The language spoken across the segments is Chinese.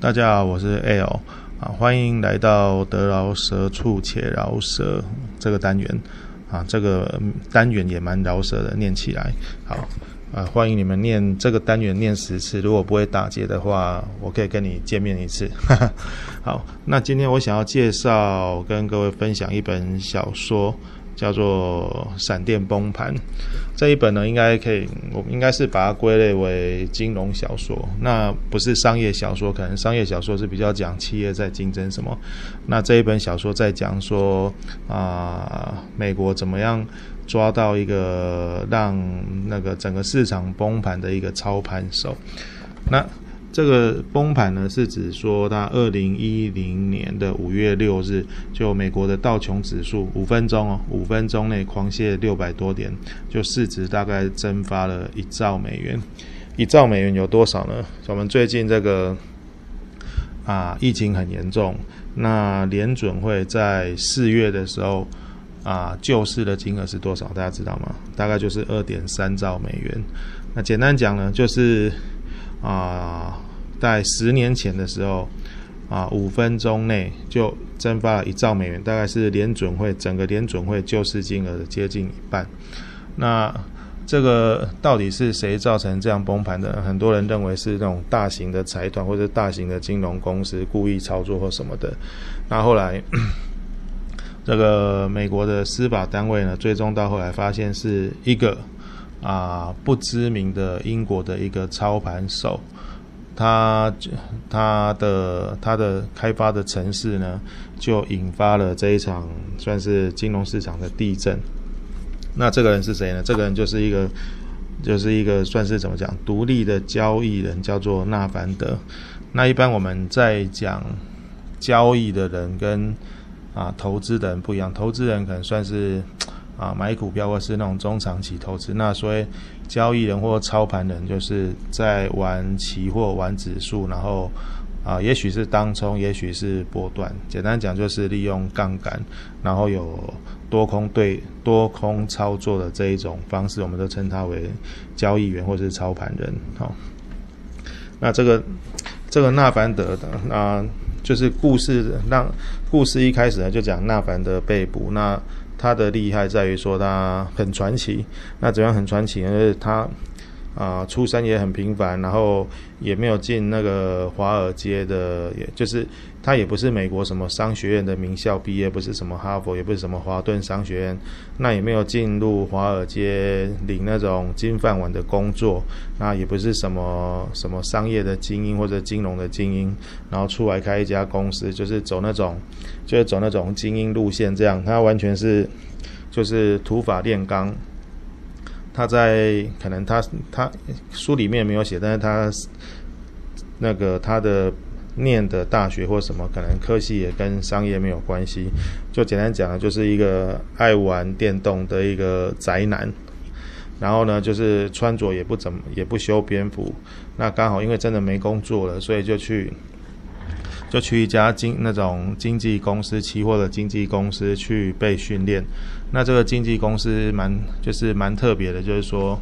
大家好，我是 L 啊，欢迎来到得饶舌处且饶舌这个单元啊，这个单元也蛮饶舌的，念起来好啊，欢迎你们念这个单元念十次，如果不会打结的话，我可以跟你见面一次。哈哈，好，那今天我想要介绍跟各位分享一本小说。叫做《闪电崩盘》这一本呢，应该可以，我们应该是把它归类为金融小说。那不是商业小说，可能商业小说是比较讲企业在竞争什么。那这一本小说在讲说啊、美国怎么样抓到一个让那个整个市场崩盘的一个操盘手。那这个崩盘呢，是指说，它二零一零年的五月六日，就美国的道琼指数五分钟哦，五分钟内狂泻六百多点，就市值大概蒸发了一兆美元。一兆美元有多少呢？我们最近这个啊，疫情很严重，那联准会在四月的时候啊，救市的金额是多少？大家知道吗？大概就是二点三兆美元。那简单讲呢，就是。啊，在十年前的时候，啊，五分钟内就蒸发了一兆美元，大概是联准会整个联准会救市金额的接近一半。那这个到底是谁造成这样崩盘的？很多人认为是那种大型的财团或者大型的金融公司故意操作或什么的。那后来，这个美国的司法单位呢，最终到后来发现是一个。啊，不知名的英国的一个操盘手，他他的他的开发的城市呢，就引发了这一场算是金融市场的地震。那这个人是谁呢？这个人就是一个就是一个算是怎么讲独立的交易人，叫做纳凡德。那一般我们在讲交易的人跟啊投资的人不一样，投资人可能算是。啊，买股票或是那种中长期投资，那所谓交易人或操盘人，就是在玩期货、玩指数，然后啊，也许是当冲，也许是波段。简单讲，就是利用杠杆，然后有多空对多空操作的这一种方式，我们都称它为交易员或是操盘人。好，那这个这个纳凡德的，那就是故事让故事一开始呢，就讲纳凡德被捕那。他的厉害在于说他很传奇，那怎样很传奇呢？就是他啊、出身也很平凡，然后也没有进那个华尔街的，也就是他也不是美国什么商学院的名校毕业，不是什么哈佛，也不是什么华顿商学院，那也没有进入华尔街领那种金饭碗的工作，那也不是什么什么商业的精英或者金融的精英，然后出来开一家公司，就是走那种。就是走那种精英路线，这样他完全是就是土法炼钢。他在可能他他书里面没有写，但是他那个他的念的大学或什么，可能科系也跟商业没有关系。就简单讲，就是一个爱玩电动的一个宅男。然后呢，就是穿着也不怎么也不修边幅。那刚好因为真的没工作了，所以就去。就去一家经那种经纪公司，期货的经纪公司去被训练。那这个经纪公司蛮就是蛮特别的，就是说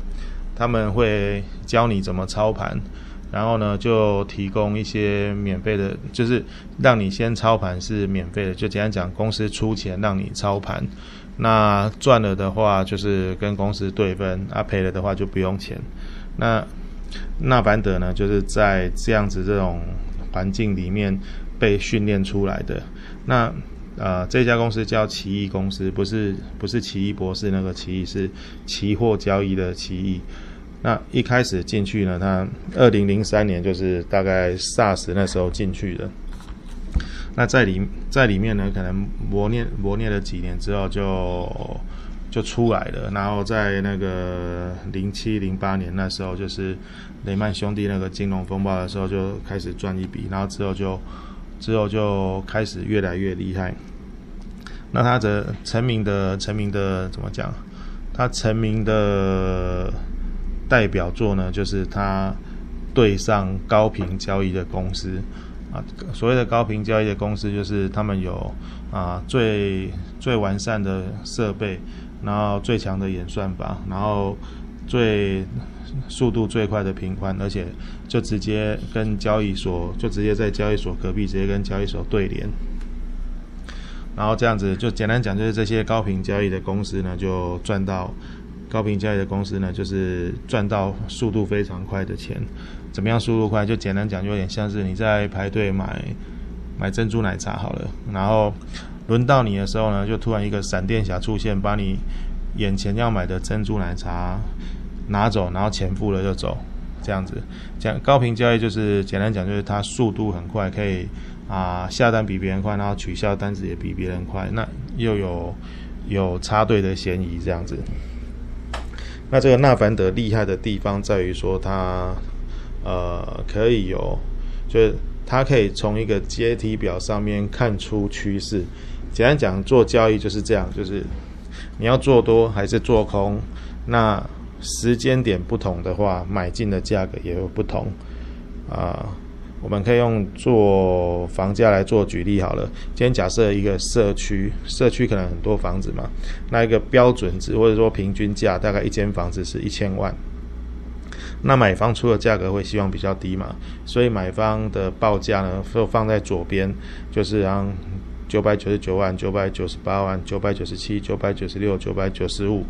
他们会教你怎么操盘，然后呢就提供一些免费的，就是让你先操盘是免费的。就简单讲，公司出钱让你操盘，那赚了的话就是跟公司对分，啊赔了的话就不用钱。那纳凡德呢，就是在这样子这种。环境里面被训练出来的，那呃这家公司叫奇异公司，不是不是奇异博士那个奇异，是期货交易的奇异。那一开始进去呢，他二零零三年就是大概 SARS 那时候进去的。那在里在里面呢，可能磨练磨练了几年之后就就就出来了。然后在那个零七零八年那时候就是。雷曼兄弟那个金融风暴的时候就开始赚一笔，然后之后就之后就开始越来越厉害。那他的成名的成名的怎么讲？他成名的代表作呢，就是他对上高频交易的公司啊。所谓的高频交易的公司，就是他们有啊最最完善的设备，然后最强的演算法，然后最速度最快的平宽，而且就直接跟交易所就直接在交易所隔壁直接跟交易所对联。然后这样子就简单讲，就是这些高频交易的公司呢，就赚到高频交易的公司呢，就是赚到速度非常快的钱。怎么样速度快？就简单讲，就有点像是你在排队买买珍珠奶茶好了，然后轮到你的时候呢，就突然一个闪电侠出现，把你眼前要买的珍珠奶茶拿走，然后钱付了就走，这样子。讲高频交易就是简单讲，就是它速度很快，可以。啊，下单比别人快，然后取消单子也比别人快，那又有有插队的嫌疑这样子。那这个纳凡德厉害的地方在于说它，呃可以有，就是它可以从一个阶梯表上面看出趋势。简单讲，做交易就是这样，就是你要做多还是做空，那时间点不同的话，买进的价格也有不同啊。我们可以用做房价来做举例好了。今天假设一个社区，社区可能很多房子嘛，那一个标准值或者说平均价大概一间房子是一千万，那买方出的价格会希望比较低嘛，所以买方的报价呢就放在左边，就是让九百九十九万、九百九十八万、九百九十七、九百九十六、九百九十五。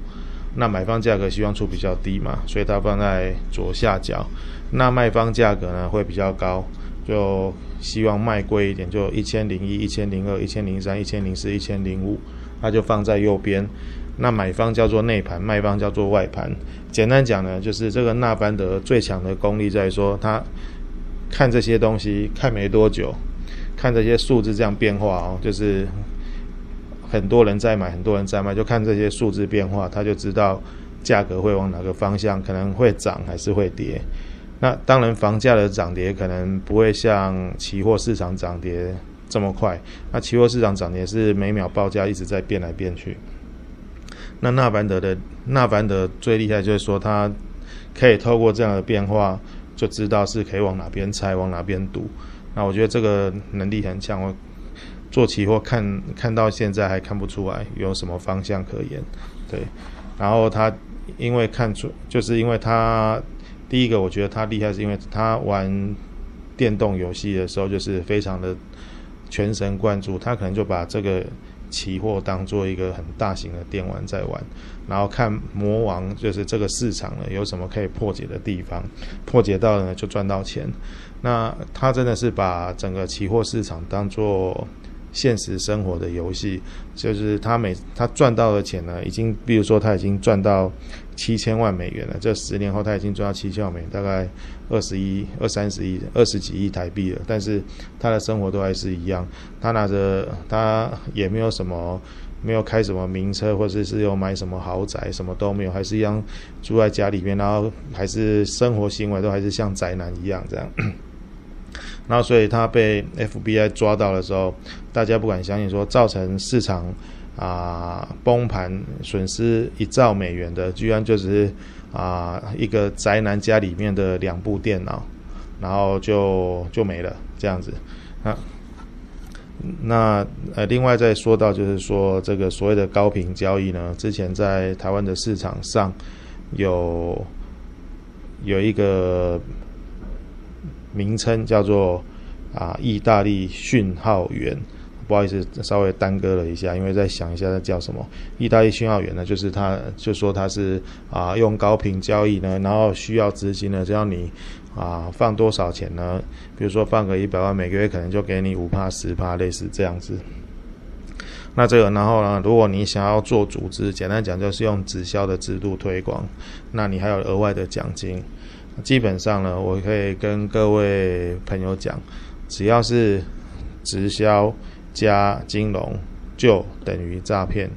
那买方价格希望出比较低嘛，所以它放在左下角。那卖方价格呢会比较高。就希望卖贵一点，就一千零一、一千零二、一千零三、一千零四、一千零五，它就放在右边。那买方叫做内盘，卖方叫做外盘。简单讲呢，就是这个纳凡德最强的功力在于说，他看这些东西看没多久，看这些数字这样变化哦，就是很多人在买，很多人在卖，就看这些数字变化，他就知道价格会往哪个方向，可能会涨还是会跌。那当然，房价的涨跌可能不会像期货市场涨跌这么快。那期货市场涨跌是每秒报价一直在变来变去。那纳凡德的纳凡德最厉害就是说，他可以透过这样的变化，就知道是可以往哪边猜，往哪边赌。那我觉得这个能力很强。我做期货看看到现在还看不出来有什么方向可言。对，然后他因为看出，就是因为他。第一个，我觉得他厉害，是因为他玩电动游戏的时候，就是非常的全神贯注。他可能就把这个期货当做一个很大型的电玩在玩，然后看魔王就是这个市场呢有什么可以破解的地方，破解到了呢就赚到钱。那他真的是把整个期货市场当做现实生活的游戏，就是他每他赚到的钱呢，已经，比如说他已经赚到。七千万美元了，这十年后他已经赚到七千万美元，大概二十亿、二三十亿、二十几亿台币了。但是他的生活都还是一样，他拿着他也没有什么，没有开什么名车，或者是有买什么豪宅，什么都没有，还是一样住在家里面，然后还是生活行为都还是像宅男一样这样。然后所以他被 FBI 抓到的时候，大家不敢相信，说造成市场。啊，崩盘损失一兆美元的，居然就是啊一个宅男家里面的两部电脑，然后就就没了这样子。啊，那呃，另外再说到就是说这个所谓的高频交易呢，之前在台湾的市场上有有一个名称叫做啊意大利讯号员。不好意思，稍微耽搁了一下，因为在想一下它叫什么。意大利讯号员呢，就是他，就说他是啊，用高频交易呢，然后需要资金呢，只要你啊放多少钱呢？比如说放个一百万，每个月可能就给你五趴十趴，类似这样子。那这个，然后呢，如果你想要做组织，简单讲就是用直销的制度推广，那你还有额外的奖金。基本上呢，我可以跟各位朋友讲，只要是直销。加金融就等于诈骗，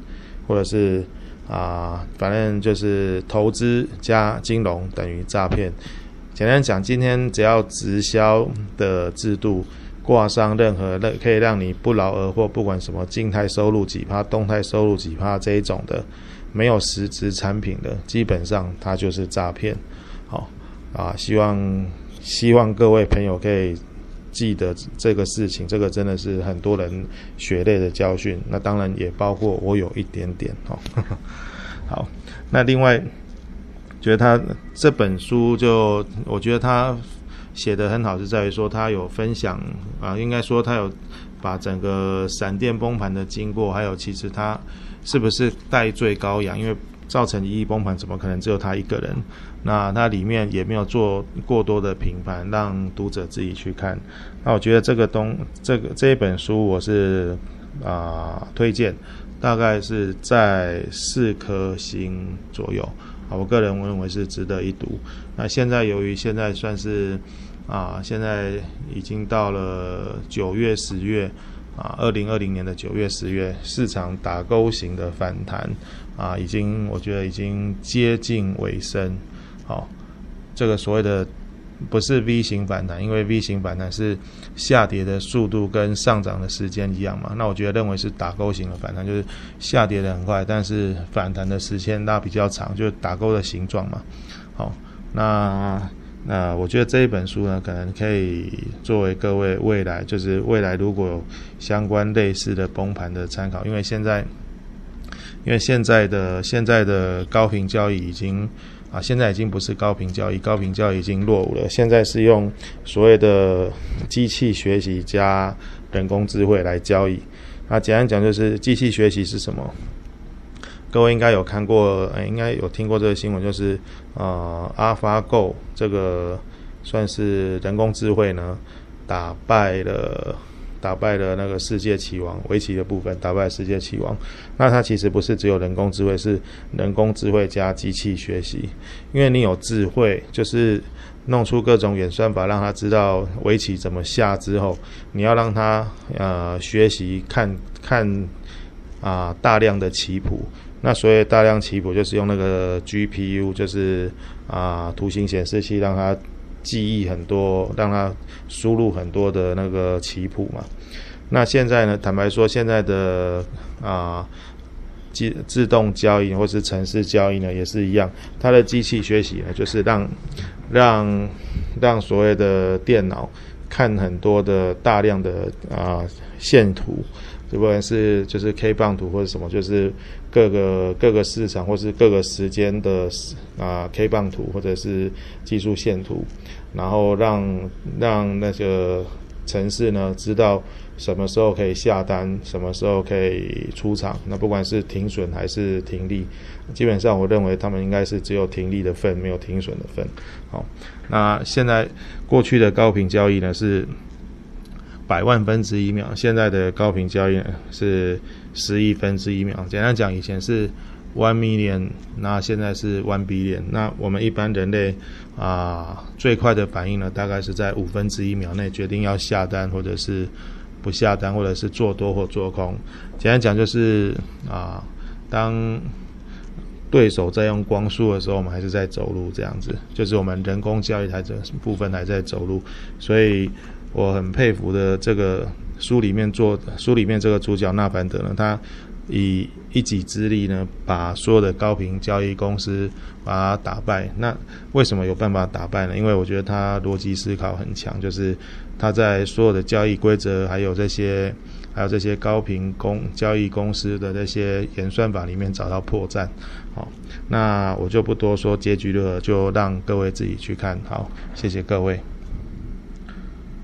或者是啊，反正就是投资加金融等于诈骗。简单讲，今天只要直销的制度挂上任何的可以让你不劳而获，不管什么静态收入几趴、动态收入几趴这一种的，没有实质产品的，基本上它就是诈骗。好啊，希望希望各位朋友可以。记得这个事情，这个真的是很多人血泪的教训。那当然也包括我有一点点哦。好，那另外觉得他这本书就我觉得他写的很好，是在于说他有分享啊，应该说他有把整个闪电崩盘的经过，还有其实他是不是代罪羔羊，因为。造成一亿崩盘，怎么可能只有他一个人？那它里面也没有做过多的评判，让读者自己去看。那我觉得这个东，这个这一本书我是啊、推荐，大概是在四颗星左右啊。我个人认为是值得一读。那现在由于现在算是啊、现在已经到了九月十月啊，二零二零年的九月十月，市场打勾型的反弹。啊，已经我觉得已经接近尾声，好，这个所谓的不是 V 型反弹，因为 V 型反弹是下跌的速度跟上涨的时间一样嘛，那我觉得认为是打勾型的反弹，就是下跌的很快，但是反弹的时间拉比较长，就是打勾的形状嘛，好，那那我觉得这一本书呢，可能可以作为各位未来，就是未来如果有相关类似的崩盘的参考，因为现在。因为现在的现在的高频交易已经啊，现在已经不是高频交易，高频交易已经落伍了。现在是用所谓的机器学习加人工智慧来交易。那简单讲就是机器学习是什么？各位应该有看过，欸、应该有听过这个新闻，就是呃，AlphaGo 这个算是人工智慧呢，打败了。打败了那个世界棋王，围棋的部分打败世界棋王。那它其实不是只有人工智慧，是人工智慧加机器学习。因为你有智慧，就是弄出各种演算法，让他知道围棋怎么下之后，你要让他呃学习看看啊、大量的棋谱。那所以大量棋谱，就是用那个 GPU，就是啊、图形显示器，让它。记忆很多，让他输入很多的那个棋谱嘛。那现在呢？坦白说，现在的啊，机自动交易或是程式交易呢，也是一样。它的机器学习呢，就是让让让所谓的电脑看很多的大量的啊线图。不管是就是 K 棒图或者什么，就是各个各个市场或是各个时间的啊 K 棒图或者是技术线图，然后让让那个城市呢知道什么时候可以下单，什么时候可以出场。那不管是停损还是停利，基本上我认为他们应该是只有停利的份，没有停损的份。好，那现在过去的高频交易呢是。百万分之一秒，现在的高频交易是十亿分之一秒。简单讲，以前是 one million，那现在是 one billion。那我们一般人类啊，最快的反应呢，大概是在五分之一秒内决定要下单，或者是不下单，或者是做多或做空。简单讲就是啊，当对手在用光速的时候，我们还是在走路，这样子，就是我们人工交易台这部分还在走路，所以。我很佩服的这个书里面做书里面这个主角纳凡德呢，他以一己之力呢，把所有的高频交易公司把它打败。那为什么有办法打败呢？因为我觉得他逻辑思考很强，就是他在所有的交易规则，还有这些还有这些高频公交易公司的这些演算法里面找到破绽。好，那我就不多说结局了，就让各位自己去看。好，谢谢各位。